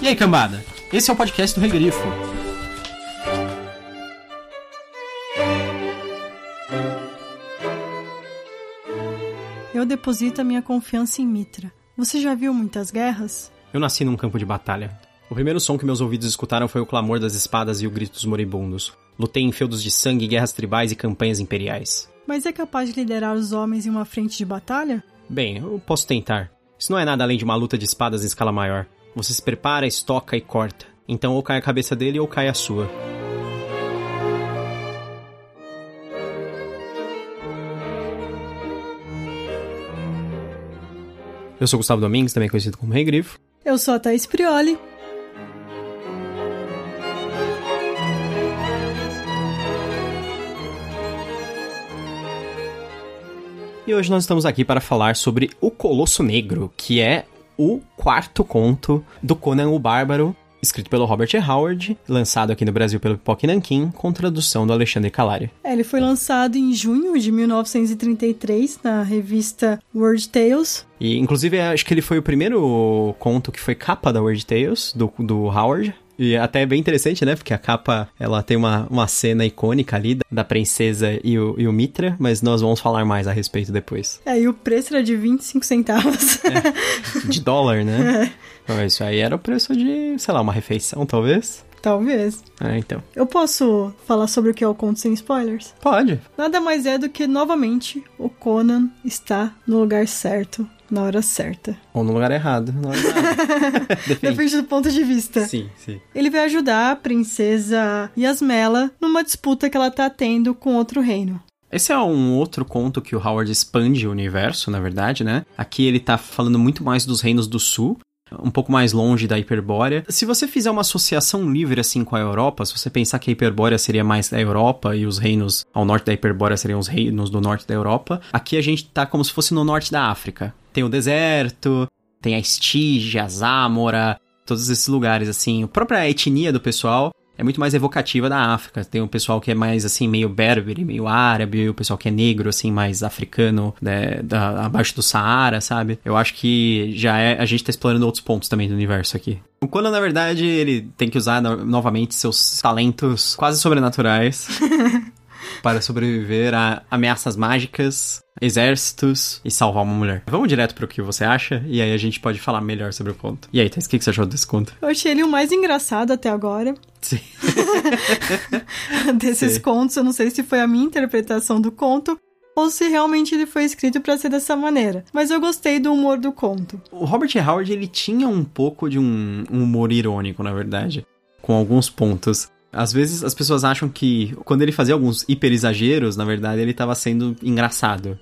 E aí, cambada? Esse é o podcast do Regrifo. Eu deposito a minha confiança em Mitra. Você já viu muitas guerras? Eu nasci num campo de batalha. O primeiro som que meus ouvidos escutaram foi o clamor das espadas e o grito dos moribundos. Lutei em feudos de sangue, guerras tribais e campanhas imperiais. Mas é capaz de liderar os homens em uma frente de batalha? Bem, eu posso tentar. Isso não é nada além de uma luta de espadas em escala maior. Você se prepara, estoca e corta. Então ou cai a cabeça dele ou cai a sua. Eu sou Gustavo Domingues, também conhecido como Rei Grifo. Eu sou a Thaís Prioli. E hoje nós estamos aqui para falar sobre O Colosso Negro, que é o quarto conto do Conan o Bárbaro, escrito pelo Robert E. Howard, lançado aqui no Brasil pelo Pipoque Nankin, com tradução do Alexandre Calari. É, ele foi lançado em junho de 1933 na revista World Tales. E, inclusive, acho que ele foi o primeiro conto que foi capa da World Tales, do, do Howard. E até é bem interessante, né? Porque a capa, ela tem uma, uma cena icônica ali da princesa e o, e o Mitra, mas nós vamos falar mais a respeito depois. É, e o preço era de 25 centavos. É, de dólar, né? É. Isso aí era o preço de, sei lá, uma refeição, talvez. Talvez. É, então. Eu posso falar sobre o que é o conto sem spoilers? Pode. Nada mais é do que, novamente, o Conan está no lugar certo, na hora certa. Ou no lugar errado. Na hora errada. Depende. Depende do ponto de vista. Sim, sim. Ele vai ajudar a princesa Yasmela numa disputa que ela tá tendo com outro reino. Esse é um outro conto que o Howard expande o universo, na verdade, né? Aqui ele tá falando muito mais dos reinos do sul, um pouco mais longe da Hiperbórea. Se você fizer uma associação livre assim com a Europa, se você pensar que a Hiperbórea seria mais da Europa e os reinos ao norte da Hiperbórea seriam os reinos do norte da Europa, aqui a gente tá como se fosse no norte da África. Tem o deserto, tem a Estígia, a Zámora, todos esses lugares assim. A própria etnia do pessoal é muito mais evocativa da África. Tem o pessoal que é mais assim, meio berbere, meio árabe, o pessoal que é negro, assim, mais africano, né, da, abaixo do Saara, sabe? Eu acho que já é. A gente tá explorando outros pontos também do universo aqui. O Conan, na verdade, ele tem que usar no, novamente seus talentos quase sobrenaturais. para sobreviver a ameaças mágicas, exércitos e salvar uma mulher. Vamos direto pro que você acha e aí a gente pode falar melhor sobre o conto. E aí, Thais, o que você achou desse conto? Eu achei ele o mais engraçado até agora. Sim. Desses Sim. contos, eu não sei se foi a minha interpretação do conto ou se realmente ele foi escrito para ser dessa maneira. Mas eu gostei do humor do conto. O Robert. Howard, ele tinha um pouco de um, um humor irônico, na verdade, com alguns pontos. Às vezes as pessoas acham que quando ele fazia alguns hiper exageros, na verdade ele estava sendo engraçado,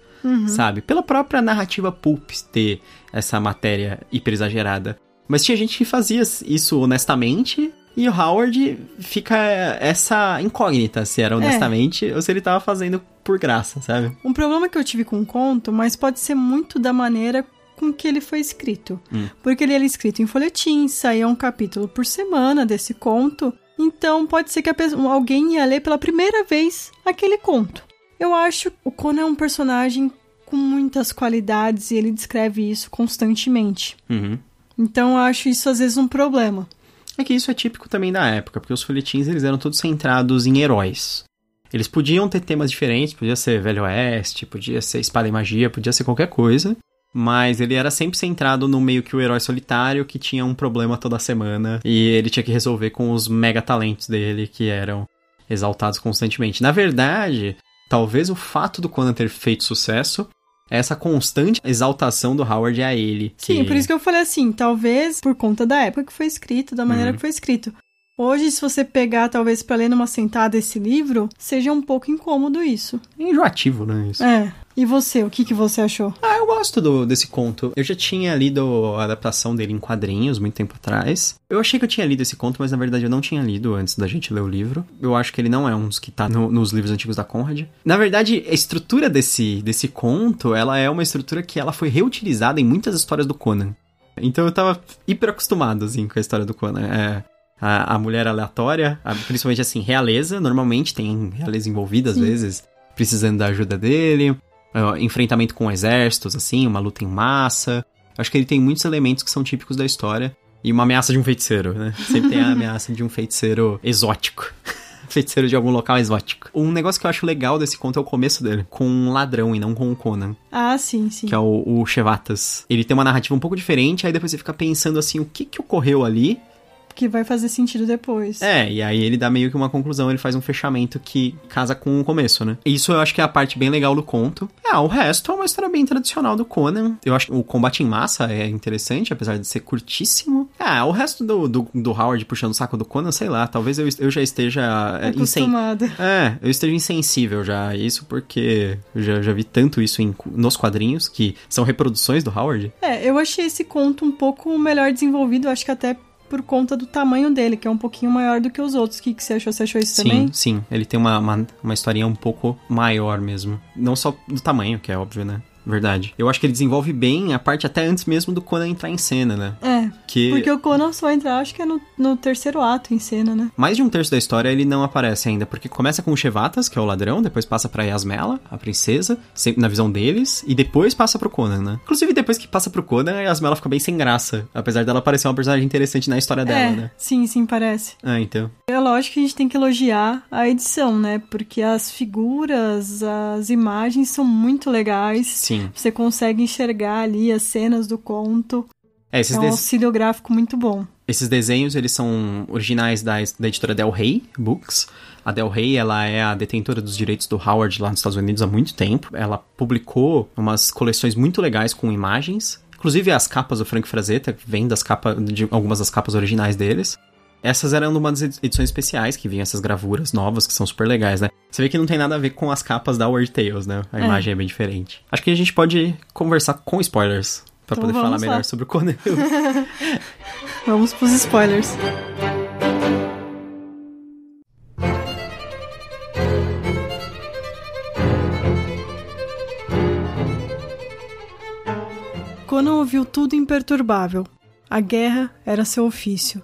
sabe? Pela própria narrativa pulp ter essa matéria hiper exagerada. Mas tinha gente que fazia isso honestamente e o Howard fica essa incógnita se era honestamente ou se ele tava fazendo por graça, sabe? Um problema que eu tive com o conto, mas pode ser muito da maneira com que ele foi escrito. Hum. Porque ele era escrito em folhetim, saía um capítulo por semana desse conto. Então pode ser que a pessoa- alguém ia ler pela primeira vez aquele conto. Eu acho o Conan é um personagem com muitas qualidades e ele descreve isso constantemente. Uhum. Então eu acho isso às vezes um problema. É que isso é típico também da época, porque os folhetins eles eram todos centrados em heróis. Eles podiam ter temas diferentes, podia ser Velho Oeste, podia ser Espada e Magia, podia ser qualquer coisa, mas ele era sempre centrado no meio que o herói solitário que tinha um problema toda semana e ele tinha que resolver com os mega talentos dele que eram exaltados constantemente. Na verdade, talvez o fato do Conan ter feito sucesso essa constante exaltação do Howard a ele. Sim, que- por isso que eu falei assim, talvez por conta da época que foi escrito, da maneira Uhum. que foi escrito. Hoje, se você pegar, talvez, pra ler numa sentada esse livro, seja um pouco incômodo isso. É enjoativo, né? Isso. É. E você, o que, que você achou? Ah, eu gosto do- desse conto. Eu já tinha lido a adaptação dele em quadrinhos muito tempo atrás. Eu achei que eu tinha lido esse conto, mas na verdade eu não tinha lido antes da gente ler o livro. Eu acho que ele não é um dos que tá no- nos livros antigos da Conrad. Na verdade, a estrutura desse, desse conto, ela é uma estrutura que ela foi reutilizada em muitas histórias do Conan. Então eu tava hiper acostumado, assim, com a história do Conan. É, a, a mulher aleatória, a- principalmente assim, realeza, normalmente tem realeza envolvida às Sim. vezes, precisando da ajuda dele. É, enfrentamento com exércitos, assim, uma luta em massa. Acho que ele tem muitos elementos que são típicos da história. E uma ameaça de um feiticeiro, né? Sempre tem a ameaça de um feiticeiro exótico. feiticeiro de algum local exótico. Um negócio que eu acho legal desse conto é o começo dele, com um ladrão e não com o Conan. Ah, sim, sim. Que é o, o Chevatas. Ele tem uma narrativa um pouco diferente, aí depois você fica pensando assim, o que que ocorreu ali que vai fazer sentido depois. É, e aí ele dá meio que uma conclusão, ele faz um fechamento que casa com o começo, né? Isso eu acho que é a parte bem legal do conto. Ah, o resto é uma história bem tradicional do Conan. Eu acho que o combate em massa é interessante, apesar de ser curtíssimo. Ah, o resto do, do, do Howard puxando o saco do Conan, sei lá, talvez eu, eu já esteja... É, Acostumada. Insen... É, eu esteja insensível já isso, porque eu já, já vi tanto isso em, nos quadrinhos, que são reproduções do Howard. É, eu achei esse conto um pouco melhor desenvolvido, acho que até por conta do tamanho dele, que é um pouquinho maior do que os outros. O que, que você achou? Você achou isso sim, também? Sim, sim. Ele tem uma, uma, uma historinha um pouco maior mesmo. Não só do tamanho, que é óbvio, né? Verdade. Eu acho que ele desenvolve bem a parte até antes mesmo do Conan entrar em cena, né? É. Que... Porque o Conan só entra, acho que é no, no terceiro ato em cena, né? Mais de um terço da história ele não aparece ainda, porque começa com o Chevatas, que é o ladrão, depois passa pra Yasmela, a princesa, sempre na visão deles, e depois passa pro Conan, né? Inclusive, depois que passa pro Conan, a Yasmela fica bem sem graça, apesar dela parecer uma personagem interessante na história dela, é, né? Sim, sim, parece. Ah, então. É lógico que a gente tem que elogiar a edição, né? Porque as figuras, as imagens são muito legais. Sim. Você consegue enxergar ali as cenas do conto. É, esses é um auxílio gráfico muito bom. Esses desenhos, eles são originais da, da editora Del Rey Books. A Del Rey, ela é a detentora dos direitos do Howard lá nos Estados Unidos há muito tempo. Ela publicou umas coleções muito legais com imagens. Inclusive as capas do Frank Frazetta, vem das capas, de algumas das capas originais deles. Essas eram uma das edições especiais que vinham essas gravuras novas, que são super legais, né? Você vê que não tem nada a ver com as capas da Weird Tales, né? A é. imagem é bem diferente. Acho que a gente pode conversar com spoilers para então poder falar melhor sobre o Conan. vamos pros spoilers. Conan ouviu tudo imperturbável. A guerra era seu ofício.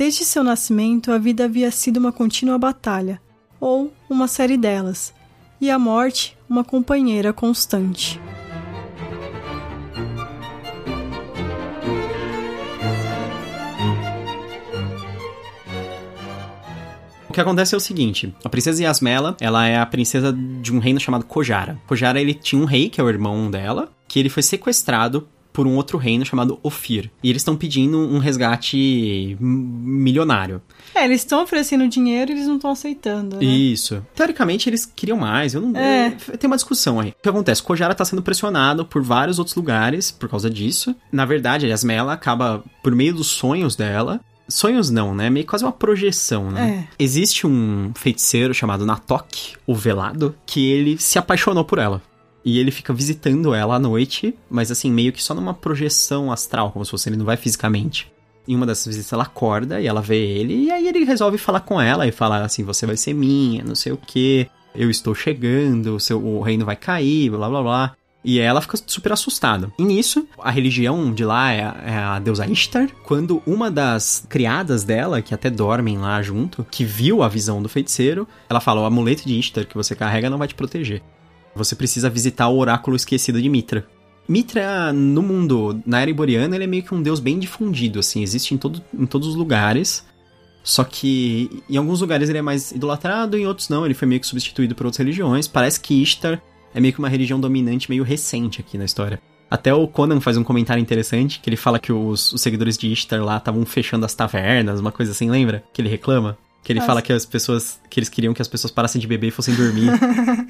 Desde seu nascimento, a vida havia sido uma contínua batalha, ou uma série delas, e a morte uma companheira constante. O que acontece é o seguinte, a princesa Yasmela, ela é a princesa de um reino chamado Kojara. Kojara, ele tinha um rei, que é o irmão dela, que ele foi sequestrado por um outro reino chamado Ofir. E eles estão pedindo um resgate milionário. É, eles estão oferecendo dinheiro e eles não estão aceitando. Né? Isso. Teoricamente, eles queriam mais. Eu não. É. Tem uma discussão aí. O que acontece? Kojara está sendo pressionado por vários outros lugares por causa disso. Na verdade, a Yasmela acaba, por meio dos sonhos dela, Sonhos não, né? Meio quase uma projeção, né? É. Existe um feiticeiro chamado Natok, o Velado, que ele se apaixonou por ela. E ele fica visitando ela à noite, mas assim, meio que só numa projeção astral, como se fosse ele não vai fisicamente. Em uma dessas visitas ela acorda e ela vê ele, e aí ele resolve falar com ela e falar assim: você vai ser minha, não sei o que, eu estou chegando, o, seu, o reino vai cair, blá blá blá. E ela fica super assustada. E nisso, a religião de lá é, é, a deusa Ishtar. Quando uma das criadas dela, que até dormem lá junto, que viu a visão do feiticeiro, ela fala: o amuleto de Ishtar que você carrega não vai te proteger. Você precisa visitar o oráculo esquecido de Mitra. Mitra, no mundo, na era iboriana, ele é meio que um deus bem difundido, assim, existe em, todo, em todos os lugares. Só que em alguns lugares ele é mais idolatrado, em outros não, ele foi meio que substituído por outras religiões. Parece que Ishtar é meio que uma religião dominante meio recente aqui na história. Até o Conan faz um comentário interessante, que ele fala que os, os seguidores de Ishtar lá estavam fechando as tavernas, uma coisa assim, lembra? Que ele reclama. Que ele fala que as pessoas. que eles queriam que as pessoas parassem de beber e fossem dormir.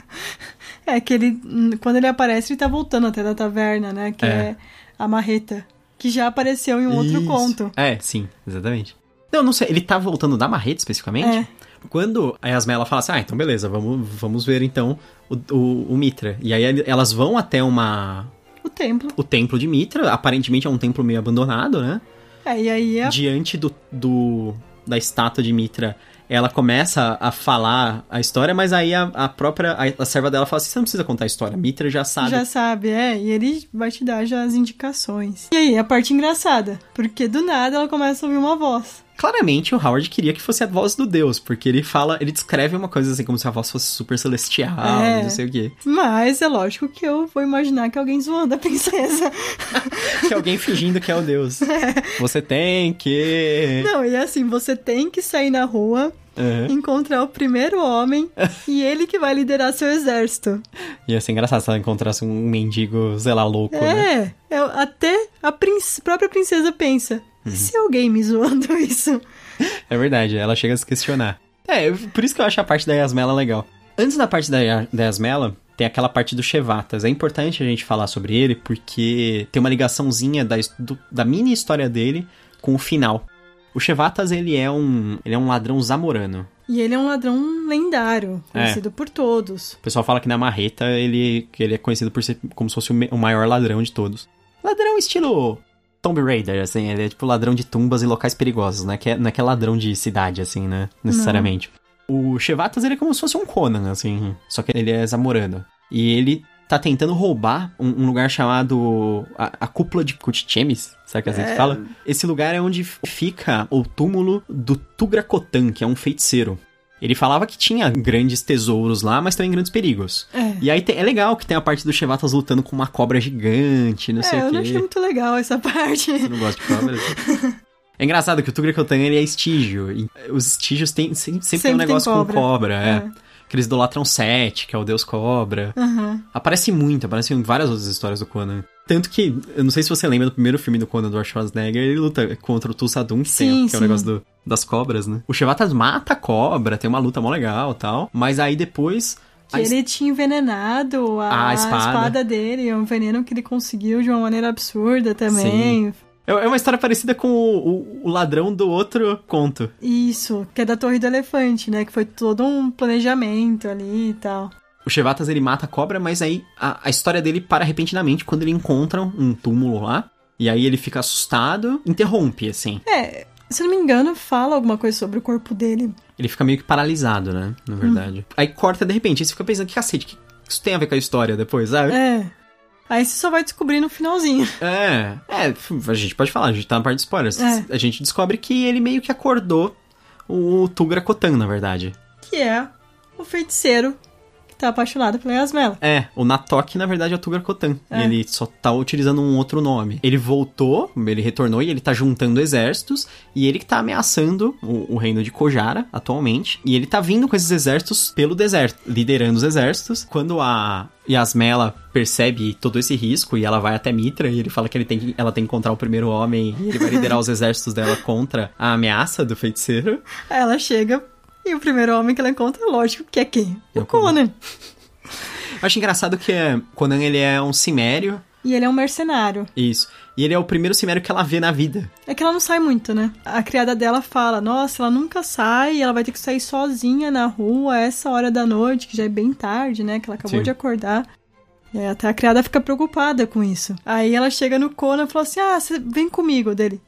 é, que ele. Quando ele aparece, ele tá voltando até da taverna, né? Que é, é a marreta. Que já apareceu em um Isso. outro conto. É, sim, exatamente. Não, não sei, ele tá voltando da marreta especificamente? É. Quando a Yasmin ela fala assim, ah, então beleza, vamos, vamos ver então o, o, o Mitra. E aí elas vão até uma. O templo. O templo de Mitra, aparentemente é um templo meio abandonado, né? É, e aí é... Diante do, do, da estátua de Mitra, ela começa a falar a história, mas aí a, a própria a, a, serva dela fala assim: você não precisa contar a história, Mitra já sabe. Já sabe, é, e ele vai te dar já as indicações. E aí, a parte engraçada, porque do nada ela começa a ouvir uma voz. Claramente o Howard queria que fosse a voz do Deus, porque ele fala, ele descreve uma coisa assim como se a voz fosse super celestial, É. não sei o quê. Mas é lógico que eu vou imaginar que alguém zoando a princesa. Que alguém fingindo que é o Deus. Você tem que. Não, e assim, você tem que sair na rua, Uhum. encontrar o primeiro homem e ele que vai liderar seu exército. Ia ser engraçado se ela encontrasse um mendigo, sei lá, louco, né? É, até a princ- própria princesa pensa: Uhum. e se alguém me zoando isso? É verdade, ela chega a se questionar. É, por isso que eu acho a parte da Yasmela legal. Antes da parte da, da Yasmela, tem aquela parte do Chevatas. É importante a gente falar sobre ele porque tem uma ligaçãozinha da, do- da mini história dele com o final. O Chevatas, ele é um, ele é um ladrão zamorano. E ele é um ladrão lendário, É. conhecido por todos. O pessoal fala que na Marreta ele, que ele é conhecido por ser como se fosse o maior ladrão de todos. Ladrão estilo Tomb Raider, assim, ele é tipo ladrão de tumbas e locais perigosos, né? Que é, não é que é ladrão de cidade, assim, né? Necessariamente. O Chevatas, ele é como se fosse um Conan, assim, só que ele é zamorano. E ele tá tentando roubar um, um lugar chamado a, a Cúpula de Kutchemes, sabe que a gente fala? Esse lugar é onde fica o túmulo do Tugrakotan, que é um feiticeiro. Ele falava que tinha grandes tesouros lá, mas também grandes perigos. É. E aí é legal que tem a parte do Chevatas lutando com uma cobra gigante, não sei É, o eu quê. não achei muito legal essa parte. Você não gosta de cobras? É engraçado que o Tugrakotan ele é estígio. e os estígios tem, sempre, sempre, tem um Sempre tem negócio cobra. com cobra, é. É. Que eles idolatram Sete, que é o deus cobra. Aham. Aparece muito, aparece em várias outras histórias do Conan. Tanto que, eu não sei se você lembra do primeiro filme do Conan, do Schwarzenegger, ele luta contra o Tulsadum, que, tem, Sim, que é o sim. negócio do- das cobras, né? O Chevatas mata a cobra, tem uma luta mó legal e tal, mas aí depois... Que a ele tinha envenenado a, A espada. espada dele, é um veneno que ele conseguiu de uma maneira absurda também. É é uma história parecida com o, o- o ladrão do outro conto. Isso, que é da Torre do Elefante, né? Que foi todo um planejamento ali e tal. O Chevatas ele mata a cobra, mas aí a, a história dele para repentinamente quando ele encontra um túmulo lá. E aí ele fica assustado, interrompe, assim. É, se não me engano, fala alguma coisa sobre o corpo dele. Ele fica meio que paralisado, né? Na verdade. Aí corta de repente, aí você fica pensando, que cacete, que isso tem a ver com a história depois, sabe? É. Aí você só vai descobrir no finalzinho. É, é, a gente pode falar, a gente tá na parte de spoilers. É. A gente descobre que ele meio que acordou o Tugra Kotan, na verdade. Que é o feiticeiro tá apaixonado pela Yasmela. É, o Natok, na verdade, é o Tugra Kotan. É. Ele só tá utilizando um outro nome. Ele voltou, ele retornou e ele tá juntando exércitos. E ele que tá ameaçando o, o reino de Kojara, atualmente. E ele tá vindo com esses exércitos pelo deserto, liderando os exércitos. Quando a Yasmela percebe todo esse risco e ela vai até Mitra e ele fala que, ele tem que ela tem que encontrar o primeiro homem e ele vai liderar os exércitos dela contra a ameaça do feiticeiro. Ela chega e o primeiro homem que ela encontra, lógico, que é quem? É O o Conan. Acho engraçado que é, Conan ele é um cimério. E ele é um mercenário. Isso. E ele é o primeiro cimério que ela vê na vida. É que ela não sai muito, né? A criada dela fala: Nossa, ela nunca sai, ela vai ter que sair sozinha na rua a essa hora da noite, que já é bem tarde, né? Que ela acabou Sim. de acordar. Aí até a criada fica preocupada com isso. Aí ela chega no Conan e fala assim: Ah, você vem comigo dele.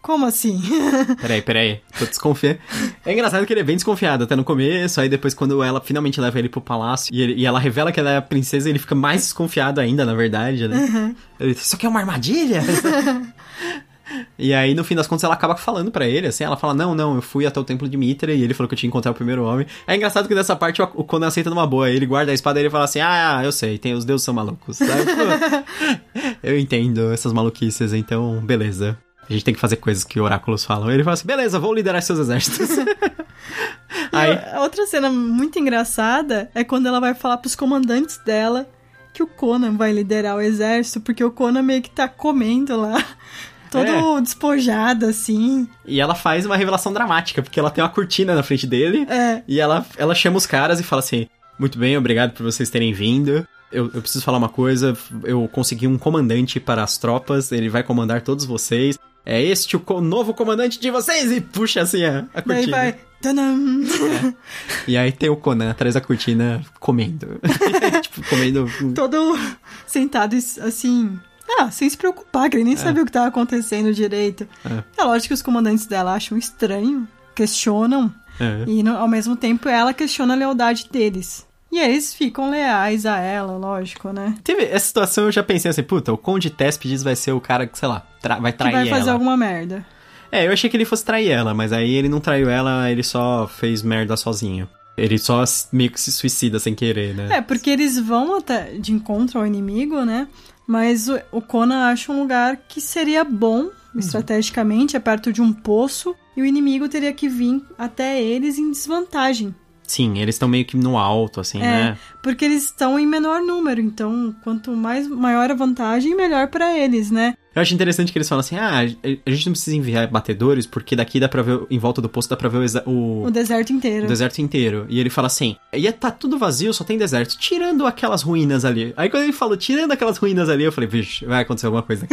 Como assim? Peraí, peraí. Tô desconfiando. É engraçado que ele é bem desconfiado até no começo, aí depois quando ela finalmente leva ele pro palácio e, ele- e ela revela que ela é a princesa, ele fica mais desconfiado ainda, na verdade, né? Ele, isso aqui é uma armadilha? e aí, no fim das contas, ela acaba falando pra ele, assim, ela fala, não, não, eu fui até o templo de Mitra e ele falou que eu tinha encontrado o primeiro homem. É engraçado que nessa parte o Conan aceita numa boa, ele guarda a espada e ele fala assim, ah, eu sei, tem, os deuses são malucos, sabe? Eu entendo essas maluquices, então, beleza. A gente tem que fazer coisas que oráculos falam. Ele fala assim, beleza, vou liderar seus exércitos. Aí, a outra cena muito engraçada é quando ela vai falar pros comandantes dela que o Conan vai liderar o exército, porque o Conan meio que tá comendo lá, todo É. despojado assim. e ela faz uma revelação dramática, porque ela tem uma cortina na frente dele. É. E ela, ela chama os caras e fala assim: Muito bem, obrigado por vocês terem vindo. Eu, eu preciso falar uma coisa. Eu consegui um comandante para as tropas, ele vai comandar todos vocês. É este o novo comandante de vocês! E puxa assim a, a cortina. vai. Tadam! E aí tem o Conan atrás da cortina comendo. tipo, comendo. Todo sentado assim. Ah, sem se preocupar, que ele nem sabia o que tava acontecendo direito. É. É lógico que os comandantes dela acham estranho, questionam, É. e no- ao mesmo tempo ela questiona a lealdade deles. E eles ficam leais a ela, lógico, né? Teve essa situação, eu já pensei assim, puta, o Conde Téspides vai ser o cara que, sei lá, tra- vai Que trair vai fazer ela. alguma merda. É, eu achei que ele fosse trair ela, mas aí ele não traiu ela, ele só fez merda sozinho. Ele só meio que se suicida sem querer, né? É, porque eles vão até de encontro ao inimigo, né? Mas o, o Conan acha um lugar que seria bom uhum. estrategicamente, é perto de um poço, e o inimigo teria que vir até eles em desvantagem. Sim, eles estão meio que no alto, assim, é, né? Porque eles estão em menor número, então quanto mais maior a vantagem, melhor para eles, né? Eu acho interessante que eles falam assim: ah, a gente não precisa enviar batedores, porque daqui dá pra ver, em volta do poço dá pra ver o, o, o deserto inteiro. O deserto inteiro. E ele fala assim: ia tá tudo vazio, só tem deserto, tirando aquelas ruínas ali. Aí quando ele falou, tirando aquelas ruínas ali, eu falei, vixe, vai acontecer alguma coisa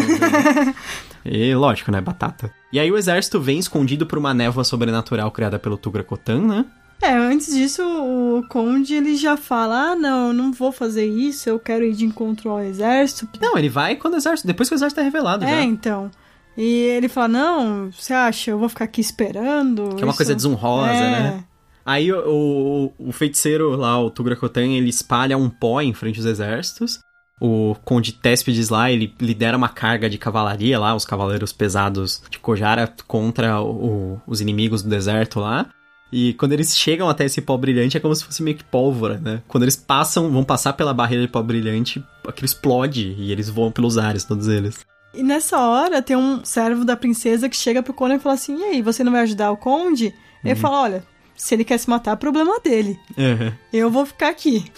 E lógico, né? Batata. E aí o exército vem escondido por uma névoa sobrenatural criada pelo Tugra Kotan, né? É, antes disso, o Conde ele já fala: ah, não, não vou fazer isso, eu quero ir de encontro ao exército. Não, ele vai quando o exército, depois que o exército é revelado é, já. Então. E ele fala: não, você acha, eu vou ficar aqui esperando. Que é uma isso... coisa desonrosa, é. né? Aí o, o, o, feiticeiro lá, o Tugrakotan, ele espalha um pó em frente aos exércitos. O Conde Téspides lá, ele lidera uma carga de cavalaria lá, os cavaleiros pesados de Kojara contra o, os inimigos do deserto lá. E quando eles chegam até esse pó brilhante, é como se fosse meio que pólvora, né? Quando eles passam, vão passar pela barreira de pó brilhante, aquilo explode e eles voam pelos ares, todos eles. E nessa hora tem um servo da princesa que chega pro Conan e fala assim: E aí, você não vai ajudar o conde? Uhum. Ele fala: Olha, se ele quer se matar, é problema dele. Uhum. Eu vou ficar aqui.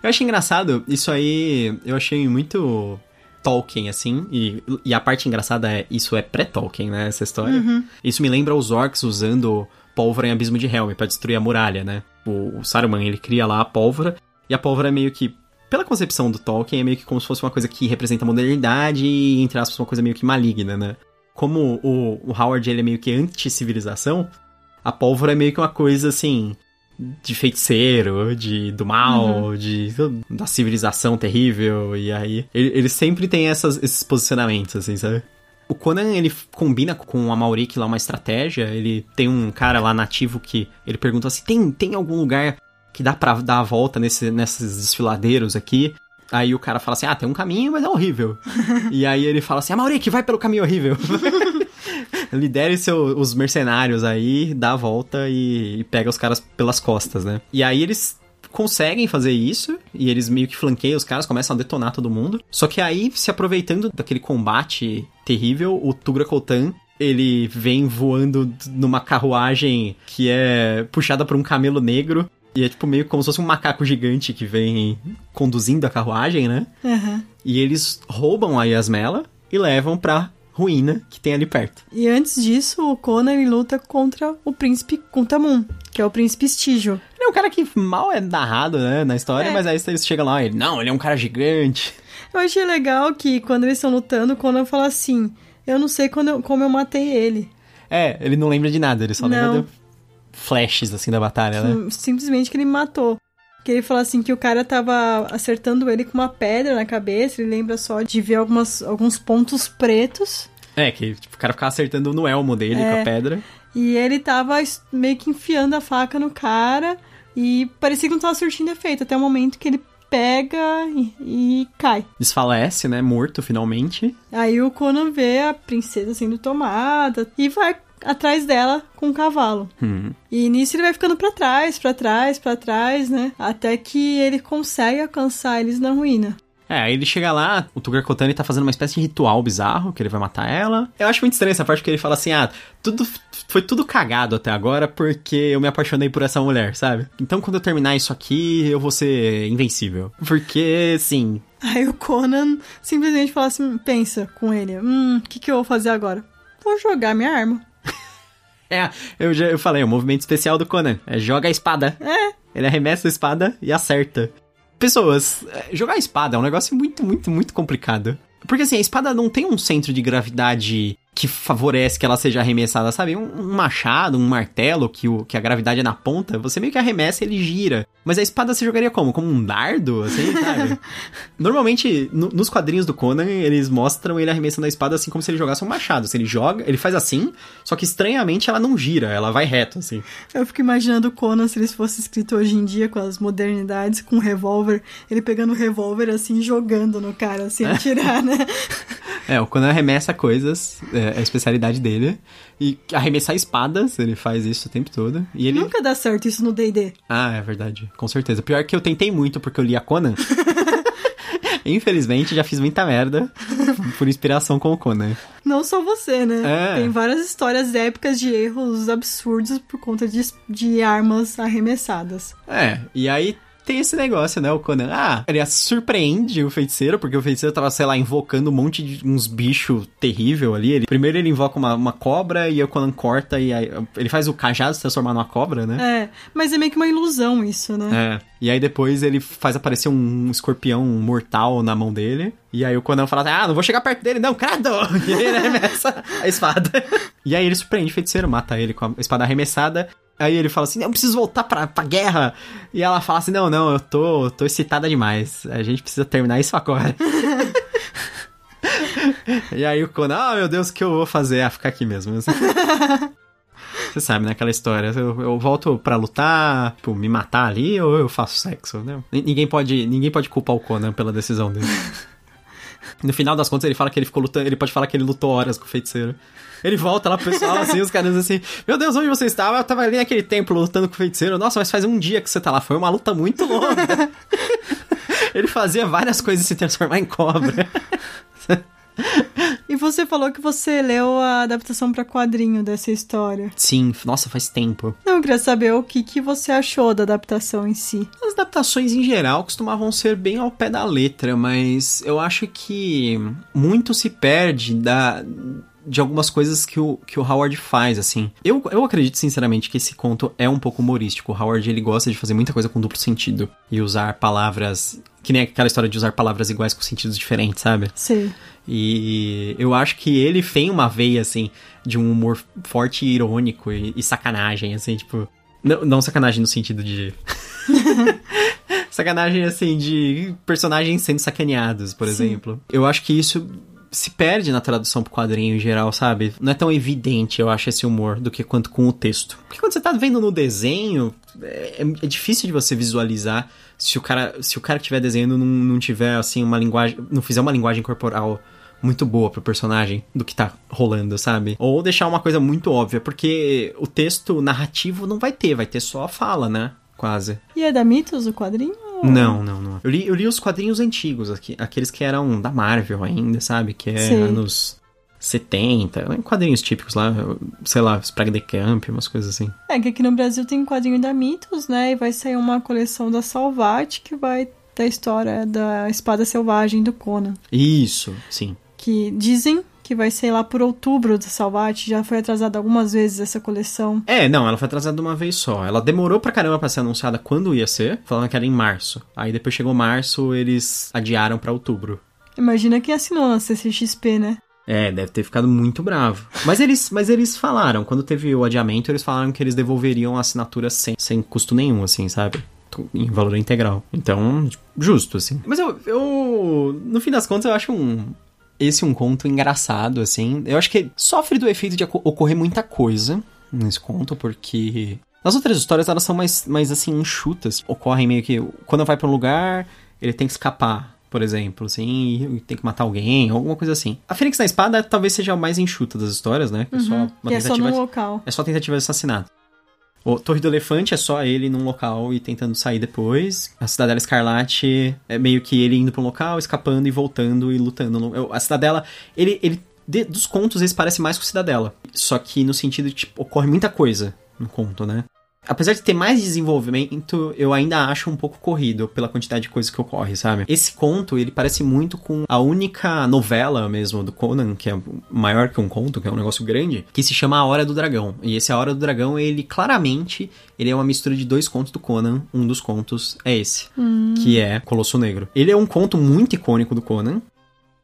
Eu achei engraçado, isso aí eu achei muito Tolkien, assim, e, e a parte engraçada é, isso é pré-Tolkien, né, essa história. Uhum. Isso me lembra os orcs usando pólvora em Abismo de Helm para destruir a muralha, né? O, o Saruman, ele cria lá a pólvora, e a pólvora é meio que pela concepção do Tolkien, é meio que como se fosse uma coisa que representa a modernidade e, entre aspas, uma coisa meio que maligna, né? Como o, o Howard ele é meio que anti-civilização, a pólvora é meio que uma coisa assim. De feiticeiro, de do mal, uhum. de da civilização terrível, e aí ele, ele sempre tem essas, esses posicionamentos, assim, sabe? O Conan, ele combina com a Maurik lá uma estratégia. Ele tem um cara lá nativo que ele pergunta assim: tem, tem algum lugar que dá pra dar a volta nesse, nesses desfiladeiros aqui? Aí o cara fala assim: ah, tem um caminho, mas é horrível. e aí ele fala assim: a Maurik, vai pelo caminho horrível. Lidere seu, os mercenários aí, dá a volta e, e pega os caras pelas costas, né? E aí eles conseguem fazer isso e eles meio que flanqueiam os caras, começam a detonar todo mundo. Só que aí, se aproveitando daquele combate terrível, o Tugra Kotan ele vem voando numa carruagem que é puxada por um camelo negro. E é tipo meio como se fosse um macaco gigante que vem conduzindo a carruagem, né? Uhum. E eles roubam a Yasmela e levam pra ruína que tem ali perto. E antes disso, o Conan luta contra o príncipe Kuntamun, que é o príncipe Estígio. Ele é um cara que mal é narrado, né, na história, é. mas aí você chega lá e ele, não, ele é um cara gigante. Eu achei legal que quando eles estão lutando, o Conan fala assim, eu não sei eu, como eu matei ele. É, ele não lembra de nada, ele só não. lembra de flashes, assim, da batalha, né? Simplesmente que ele matou. Que ele fala assim que o cara tava acertando ele com uma pedra na cabeça, ele lembra só de ver algumas, alguns pontos pretos. É, que tipo, o cara ficava acertando no elmo dele é, com a é. pedra. E ele tava meio que enfiando a faca no cara e parecia que não tava surtindo efeito, até o momento que ele pega e, e, cai. Desfalece, né? Morto finalmente. Aí o Conan vê a princesa sendo tomada e vai atrás dela com o cavalo. Uhum. E nisso ele vai ficando para trás, para trás, para trás, né? Até que ele consegue alcançar eles na ruína. É, aí ele chega lá, o Tugar Kotani tá fazendo uma espécie de ritual bizarro, que ele vai matar ela. Eu acho muito estranho essa parte que ele fala assim, ah, tudo foi tudo cagado até agora porque eu me apaixonei por essa mulher, sabe? Então quando eu terminar isso aqui, eu vou ser invencível. Porque, sim... Aí o Conan simplesmente fala assim, pensa com ele, hum, o que, que eu vou fazer agora? Vou jogar minha arma. É, eu já eu falei, o movimento especial do Conan é joga a espada. É. Ele arremessa a espada e acerta. Pessoas, é, jogar espada é um negócio muito, muito, muito complicado. Porque assim, a espada não tem um centro de gravidade que favorece que ela seja arremessada, sabe? Um, um, machado, um martelo, que, o, que a gravidade é na ponta, você meio que arremessa e ele gira. Mas a espada você jogaria como? Como um dardo, assim, sabe? Normalmente, no, nos quadrinhos do Conan, eles mostram ele arremessando a espada assim como se ele jogasse um machado. Se ele joga, ele faz assim, só que estranhamente ela não gira, ela vai reto, assim. Eu fico imaginando o Conan se ele fosse escrito hoje em dia, com as modernidades, com um revólver, ele pegando o revólver assim, jogando no cara, assim, atirar, né? É, o Conan arremessa coisas, é, é a especialidade dele. E arremessar espadas, ele faz isso o tempo todo. E ele... Nunca dá certo isso no D&D. Ah, é verdade, com certeza. Pior que eu tentei muito porque eu li a Conan. Infelizmente, já fiz muita merda por inspiração com o Conan. Não só você, né? É. Tem várias histórias épicas de erros absurdos por conta de, de armas arremessadas. É, e aí tem esse negócio, né? O Conan, ah, ele surpreende o feiticeiro, porque o feiticeiro tava, sei lá, invocando um monte de uns bichos terrível ali. Ele, primeiro ele invoca uma, uma cobra e o Conan corta e aí ele faz o cajado se transformar numa cobra, né? É, mas é meio que uma ilusão isso, né? É. E aí depois ele faz aparecer um escorpião mortal na mão dele. E aí o Conan fala, ah, não vou chegar perto dele, não, crado! E aí ele arremessa a espada. e aí ele surpreende o feiticeiro, mata ele com a espada arremessada. Aí ele fala assim, não, eu preciso voltar pra, pra guerra. E ela fala assim, não, não, eu tô, tô excitada demais. A gente precisa terminar isso agora. e aí o Conan, ah, meu Deus, o que eu vou fazer? Ah, ficar aqui mesmo. Você sabe, né? Aquela história. Eu, eu volto para lutar, tipo, me matar ali ou eu faço sexo, né? Ninguém pode, ninguém pode culpar o Conan pela decisão dele. No final das contas, ele fala que ele ficou lutando. Ele pode falar que ele lutou horas com o feiticeiro. Ele volta lá pro pessoal, assim, os caras assim: Meu Deus, onde você estava? Eu tava ali naquele templo lutando com o feiticeiro. Nossa, mas faz um dia que você tá lá. Foi uma luta muito longa. ele fazia várias coisas se transformar em cobra. E você falou que você leu a adaptação para quadrinho dessa história. Sim, nossa, faz tempo. Não, eu queria saber o que, que você achou da adaptação em si. As adaptações em geral costumavam ser bem ao pé da letra, mas eu acho que muito se perde da de algumas coisas que o, que o Howard faz, assim. Eu, eu acredito, sinceramente, que esse conto é um pouco humorístico. O Howard, ele gosta de fazer muita coisa com duplo sentido. E usar palavras... Que nem aquela história de usar palavras iguais com sentidos diferentes, sabe? Sim. E eu acho que ele tem uma veia, assim, de um humor forte e irônico e, e sacanagem, assim, tipo... Não, não sacanagem no sentido de... sacanagem, assim, de personagens sendo sacaneados, por Sim. exemplo. Eu acho que isso se perde na tradução pro quadrinho em geral, sabe? Não é tão evidente, eu acho, esse humor do que quanto com o texto. Porque quando você tá vendo no desenho, é, é difícil de você visualizar se o cara, se o cara que estiver desenhando não, não tiver, assim, uma linguagem, não fizer uma linguagem corporal muito boa pro personagem do que tá rolando, sabe? Ou deixar uma coisa muito óbvia, porque o texto narrativo não vai ter, vai ter só a fala, né? Quase. E é da Mitos o quadrinho? Não, não, não. Eu li, eu li os quadrinhos antigos, aqui, aqueles que eram da Marvel ainda, sabe? Que é Sim. anos 70, quadrinhos típicos lá, sei lá, Sprague the Camp, umas coisas assim. É, que aqui no Brasil tem quadrinho da Mitos, né? E vai sair uma coleção da Salvat que vai ter a história da espada selvagem do Conan. Isso, sim. Que dizem que vai ser lá por outubro do Salvat. Já foi atrasada algumas vezes essa coleção. É, não, ela foi atrasada uma vez só. Ela demorou pra caramba pra ser anunciada quando ia ser, falando que era em março. Aí depois chegou março, eles adiaram pra outubro. Imagina quem assinou na CCXP, né? É, deve ter ficado muito bravo. Mas eles, mas eles falaram, quando teve o adiamento, eles falaram que eles devolveriam a assinatura sem, sem custo nenhum, assim, sabe? Em valor integral. Então, justo, assim. Mas eu, eu. No fim das contas, eu acho um, esse é um conto engraçado, assim. Eu acho que sofre do efeito de ocorrer muita coisa nesse conto, porque. Nas outras histórias elas são mais, mais assim, enxutas. Ocorrem meio que. Quando vai para um lugar, ele tem que escapar, por exemplo, assim, e tem que matar alguém, alguma coisa assim. A Fênix na Espada talvez seja a mais enxuta das histórias, né? É uhum, só uma que tentativa. É só no local. É só tentativa de assassinato. O Torre do Elefante é só ele num local e tentando sair depois. A Cidadela Escarlate é meio que ele indo pra um local, escapando e voltando e lutando. A Cidadela, ele, ele de, dos contos, esse parece mais com Cidadela. Só que no sentido de, tipo, ocorre muita coisa no conto, né? Apesar de ter mais desenvolvimento, eu ainda acho um pouco corrido pela quantidade de coisas que ocorre, sabe? Esse conto, ele parece muito com a única novela mesmo do Conan, que é maior que um conto, que é um negócio grande, que se chama A Hora do Dragão. E esse A Hora do Dragão, ele claramente, ele é uma mistura de dois contos do Conan. Um dos contos é esse, hum. que é Colosso Negro. Ele é um conto muito icônico do Conan,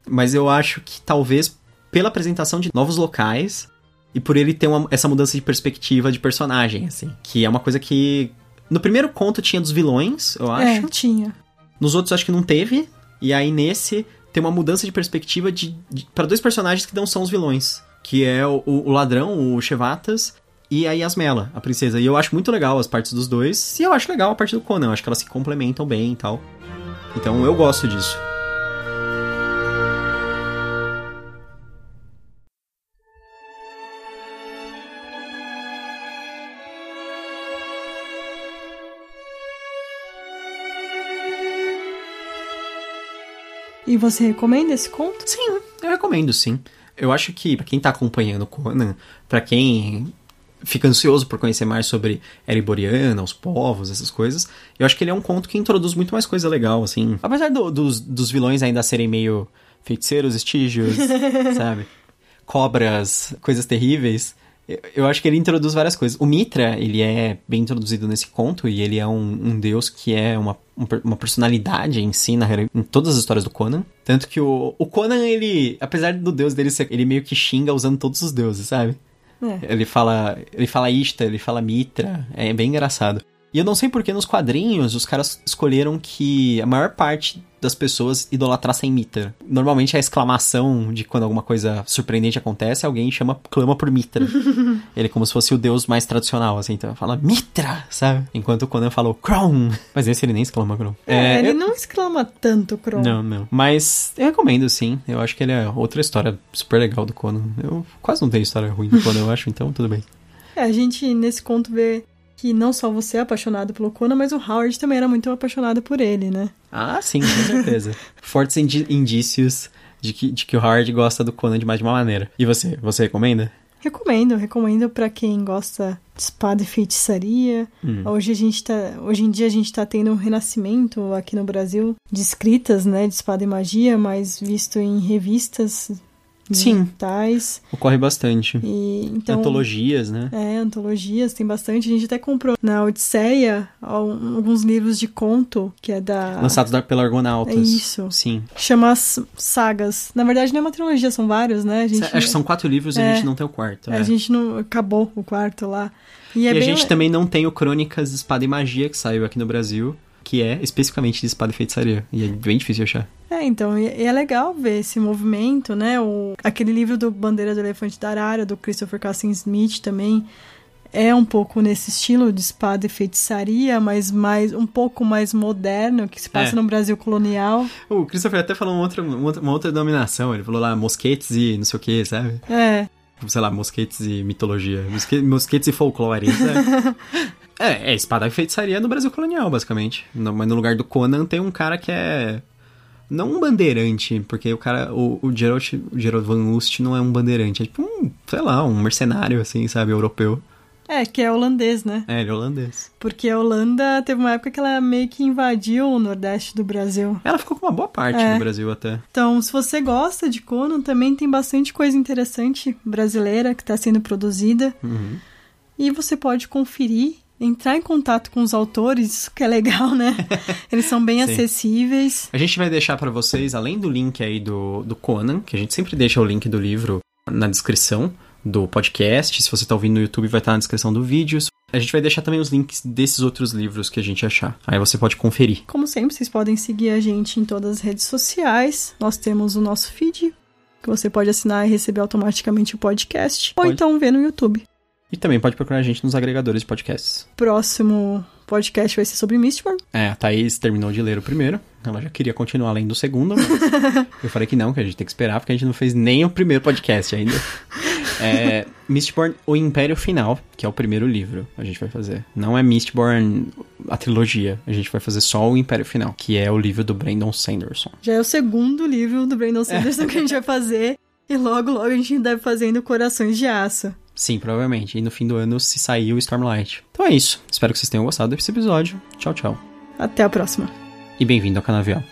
mas eu acho que talvez pela apresentação de novos locais e por ele ter uma, essa mudança de perspectiva de personagem, assim. Que é uma coisa que. No primeiro conto tinha dos vilões, eu é, acho. É, tinha. Nos outros acho que não teve. E aí nesse tem uma mudança de perspectiva de, de para dois personagens que não são os vilões. Que é o, o ladrão, o Chevatas, e a Yasmela, a princesa. E eu acho muito legal as partes dos dois. E eu acho legal a parte do Conan. Eu acho que elas se complementam bem e tal. Então eu gosto disso. E você recomenda esse conto? Sim, eu recomendo sim. Eu acho que pra quem tá acompanhando o Conan, pra quem fica ansioso por conhecer mais sobre Ereboriana, os povos, essas coisas, eu acho que ele é um conto que introduz muito mais coisa legal, assim. Apesar do- dos, dos vilões ainda serem meio feiticeiros, estígios, sabe? Cobras, coisas terríveis. Eu- acho que ele introduz várias coisas. O Mitra, ele é bem introduzido nesse conto e ele é um, um deus que é uma, um uma personalidade em si, na, em todas as histórias do Conan. Tanto que o, o Conan, ele, apesar do deus dele ser, ele meio que xinga usando todos os deuses, sabe? É. Ele fala, ele fala Ishta, ele fala Mitra, é bem engraçado. E eu não sei porque nos quadrinhos os caras escolheram que a maior parte das pessoas idolatrassem Mitra. Normalmente a exclamação de quando alguma coisa surpreendente acontece, alguém chama, clama por Mitra. ele é como se fosse o deus mais tradicional, assim, então fala Mitra, sabe? Enquanto o Conan falou Kron. Mas esse ele nem exclama Kron. É, ele eu- não exclama tanto, Kron. não, não. Mas eu recomendo, sim. Eu acho que ele é outra história super legal do Conan. Eu quase não tenho história ruim do Conan, eu acho, então tudo bem. É, a gente nesse conto vê que não só você é apaixonado pelo Conan, mas o Howard também era muito apaixonado por ele, né? Ah, sim, com certeza. Fortes indi- indícios de que, de que o Howard gosta do Conan de mais de uma maneira. E você? Você recomenda? Recomendo, recomendo pra quem gosta de espada e feitiçaria. Hum. Hoje a gente tá, hoje em dia a gente tá tendo um renascimento aqui no Brasil de escritas, né, de espada e magia, mas visto em revistas Sim. digitais. Ocorre bastante. E então Antologias, né? É, antologias, tem bastante. A gente até comprou na Odisseia al- alguns livros de conto, que é da. Lançados da- pela Argonautas. É isso. Sim. Chama as sagas. Na verdade, não é uma trilogia, são vários, né? A gente, Acho que são quatro livros e a É. gente não tem o quarto. a é. gente não. Acabou o quarto lá. E, é e a gente le- também não tem o Crônicas de Espada e Magia, que saiu aqui no Brasil, que é especificamente de espada e feitiçaria. E é bem difícil de achar. É, então, e, é legal ver esse movimento, né? O, aquele livro do Bandeira do Elefante da Arara, do Christopher Cassin Smith também. É um pouco nesse estilo de espada e feitiçaria, mas mais um pouco mais moderno, que se passa É. no Brasil colonial. O Christopher até falou uma outra, uma outra- denominação. Ele falou lá mosquetes e não sei o que, sabe? É, sei lá, mosquetes e mitologia. Mosque- Mosquetes e folclore, sabe? é, é espada e feitiçaria no Brasil colonial, basicamente. No- mas no lugar do Conan tem um cara que é. Não um bandeirante, porque o cara. O, o, Geralt, o Geralt Van Ust não é um bandeirante. É tipo um, sei lá, um mercenário, assim, sabe? Europeu. é, que é holandês, né? É, ele é holandês. Porque a Holanda teve uma época que ela meio que invadiu o nordeste do Brasil. Ela ficou com uma boa parte É. no Brasil até. Então, se você gosta de Conan, também tem bastante coisa interessante brasileira que está sendo produzida. Uhum. E você pode conferir, entrar em contato com os autores, isso que é legal, né? Eles são bem acessíveis. A gente vai deixar pra vocês, além do link aí do, do Conan, que a gente sempre deixa o link do livro na descrição do podcast. Se você tá ouvindo no YouTube, vai estar na descrição do vídeo. A gente vai deixar também os links desses outros livros que a gente achar. Aí você pode conferir. Como sempre, vocês podem seguir a gente em todas as redes sociais. Nós temos o nosso feed, que você pode assinar e receber automaticamente o podcast. Ou Pode. então ver no YouTube. E também pode procurar a gente nos agregadores de podcasts. Próximo podcast vai ser sobre Mistborn. É, a Thaís terminou de ler o primeiro. Ela já queria continuar lendo o segundo, mas eu falei que não, que a gente tem que esperar, porque a gente não fez nem o primeiro podcast ainda. É, Mistborn, O Império Final, que é o primeiro livro a gente vai fazer. Não é Mistborn, a trilogia. A gente vai fazer só o Império Final, que é o livro do Brandon Sanderson. Já é o segundo livro do Brandon Sanderson que a gente vai fazer. E logo, logo a gente deve fazendo Corações de Aço. Sim, provavelmente. E no fim do ano se sair o Stormlight. Então é isso. Espero que vocês tenham gostado desse episódio. Tchau, tchau. Até a próxima. E bem-vindo ao Canavial.